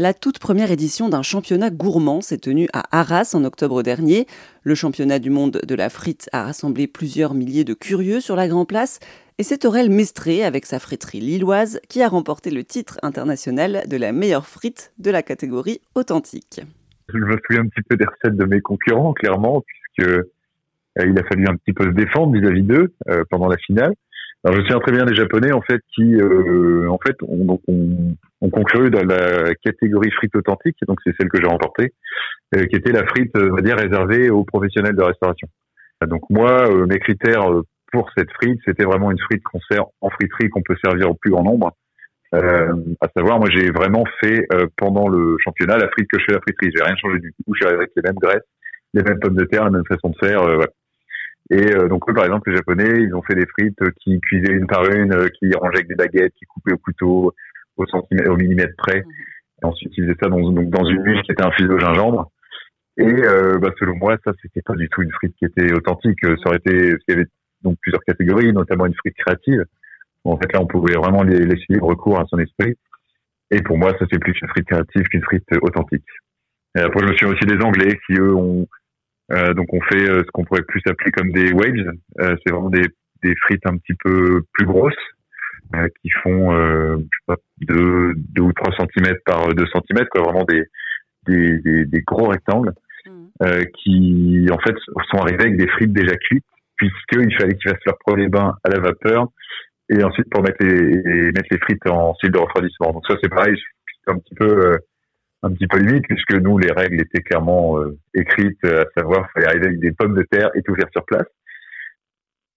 La toute première édition d'un championnat gourmand s'est tenue à Arras en octobre dernier. Le championnat du monde de la frite a rassemblé plusieurs milliers de curieux sur la Grand Place et c'est Aurel Mestré avec sa friterie lilloise qui a remporté le titre international de la meilleure frite de la catégorie authentique. Je me souviens un petit peu des recettes de mes concurrents, clairement, puisque euh, il a fallu un petit peu se défendre vis-à-vis d'eux euh, pendant la finale. Alors je souviens très bien des Japonais en fait qui euh, en fait ont, donc on, on conclu dans la catégorie frite authentique, donc c'est celle que j'ai remportée, euh, qui était la frite, on va dire réservée aux professionnels de restauration. Donc moi, euh, mes critères pour cette frite, c'était vraiment une frite qu'on sert en friterie, qu'on peut servir au plus grand nombre. Euh, à savoir, moi j'ai vraiment fait pendant le championnat la frite que je fais à la friterie. J'ai rien changé du tout. Je suis avec les mêmes graisses, les mêmes pommes de terre, la même façon de faire. voilà. Et euh, donc eux, par exemple, les Japonais, ils ont fait des frites qui cuisaient une par une, euh, qui rangeaient avec des baguettes, qui coupaient au couteau, au centimètre, au millimètre près. Et ensuite, ils faisaient ça dans, donc, dans une huile qui était infusée au gingembre. Et euh, bah, selon moi, ça, c'était pas du tout une frite qui était authentique. Ça aurait été, qu'il y avait donc plusieurs catégories, notamment une frite créative. en fait, là, on pouvait vraiment laisser recours à son esprit. Et pour moi, ça c'est plus une frite créative qu'une frite authentique. Et après, je me souviens aussi des Anglais qui eux ont donc on fait euh, ce qu'on pourrait plus appeler comme des waves. Euh, c'est vraiment des, des frites un petit peu plus grosses qui font je sais pas, 2, deux ou 3 cm par 2 cm, quoi, vraiment des, des, des, des gros rectangles mmh. qui en fait sont arrivés avec des frites déjà cuites puisqu'il fallait qu'ils fassent leur premier bain à la vapeur et ensuite pour mettre les, mettre les frites en style de refroidissement. Donc ça c'est pareil, c'est un petit peu un petit peu limite puisque nous les règles étaient clairement euh, écrites à savoir fallait arriver avec des pommes de terre et tout faire sur place.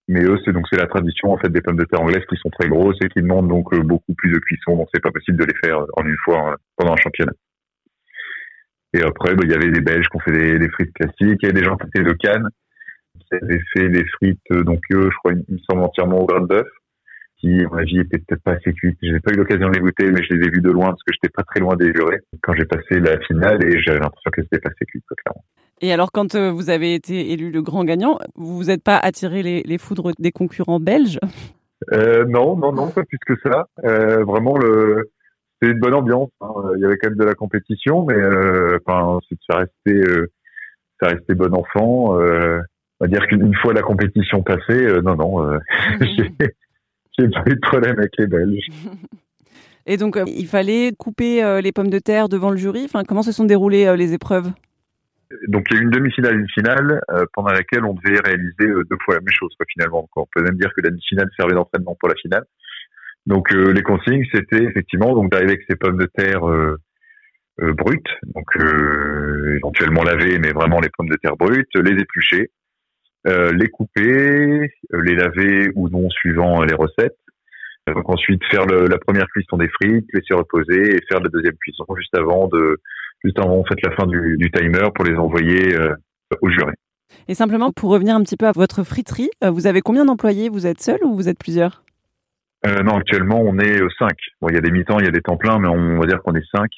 Mais eux c'est donc c'est la tradition en fait des pommes de terre anglaises qui sont très grosses et qui demandent donc euh, beaucoup plus de cuisson. Donc c'est pas possible de les faire en une fois hein, pendant un championnat. Et après bah, il y avait des belges qui ont fait des, frites classiques. Il y avait des gens qui étaient de Cannes qui avaient fait des frites euh, donc eux je crois ils me semblent entièrement au grain de bœuf qui, à mon avis, étaient peut-être pas assez cuites. J'ai pas eu l'occasion de les goûter, mais je les ai vus de loin parce que j'étais pas très loin des jurés quand j'ai passé la finale et j'avais l'impression que c'était pas assez cuit, clairement. Et alors, quand euh, vous avez été élu le grand gagnant, vous vous êtes pas attiré les, les foudres des concurrents belges? Euh, Non, non, non, pas plus que ça. Euh, vraiment, le, c'était une bonne ambiance. Hein. Il y avait quand même de la compétition, mais euh, enfin, ça restait, euh, ça restait bon enfant. Euh, on va dire qu'une fois la compétition passée, non, non, mmh. J'ai pas eu de problème avec les Belges. Et donc, euh, il fallait couper euh, les pommes de terre devant le jury. Enfin, comment se sont déroulées euh, les épreuves? Donc, il y a eu une demi-finale et une finale pendant laquelle on devait réaliser deux fois la même chose, quoi, finalement. on peut même dire que la demi-finale servait d'entraînement pour la finale. Donc, les consignes, c'était effectivement donc d'arriver avec ces pommes de terre brutes, donc éventuellement lavées, mais vraiment les pommes de terre brutes, les éplucher, les couper, euh, les laver ou non suivant les recettes. Donc ensuite faire le, la première cuisson des frites, laisser reposer et faire la deuxième cuisson juste avant de juste avant en fait la fin du, du timer pour les envoyer euh, au juré. Et simplement pour revenir un petit peu à votre friterie, vous avez combien d'employés? Vous êtes seul ou vous êtes plusieurs? Euh, Non, actuellement on est cinq. Bon, il y a des mi-temps, il y a des temps pleins, mais on va dire qu'on est cinq.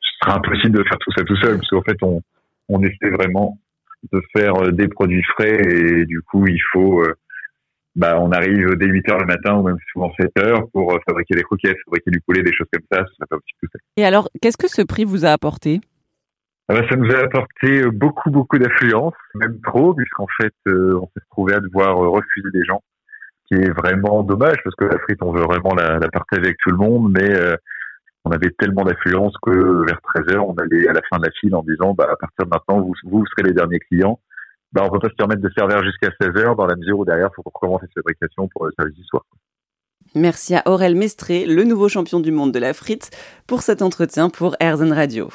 Ce sera impossible de faire tout ça tout seul parce qu'en fait on on essaie vraiment de faire euh, des produits frais et du coup il faut euh, bah, on arrive dès 8 heures le matin ou même souvent 7 heures pour euh, fabriquer des croquettes, fabriquer du poulet, des choses comme ça. Ça pas aussi tout ça. Et alors, qu'est-ce que ce prix vous a apporté? Ah bah, Ça nous a apporté beaucoup, beaucoup d'affluence, même trop, puisqu'en fait, on s'est retrouvé à devoir refuser des gens, qui est vraiment dommage, parce que la frite, on veut vraiment la, la partager avec tout le monde, mais on avait tellement d'affluence que vers 13 heures, on allait à la fin de la file en disant, bah, à partir de maintenant, vous, vous serez les derniers clients. Bah, on peut pas se permettre de servir jusqu'à 16 heures dans la mesure où derrière, il faut recommencer cette fabrication pour le service du soir. Merci à Aurel Mestré, le nouveau champion du monde de la frite, pour cet entretien pour Airzen Radio.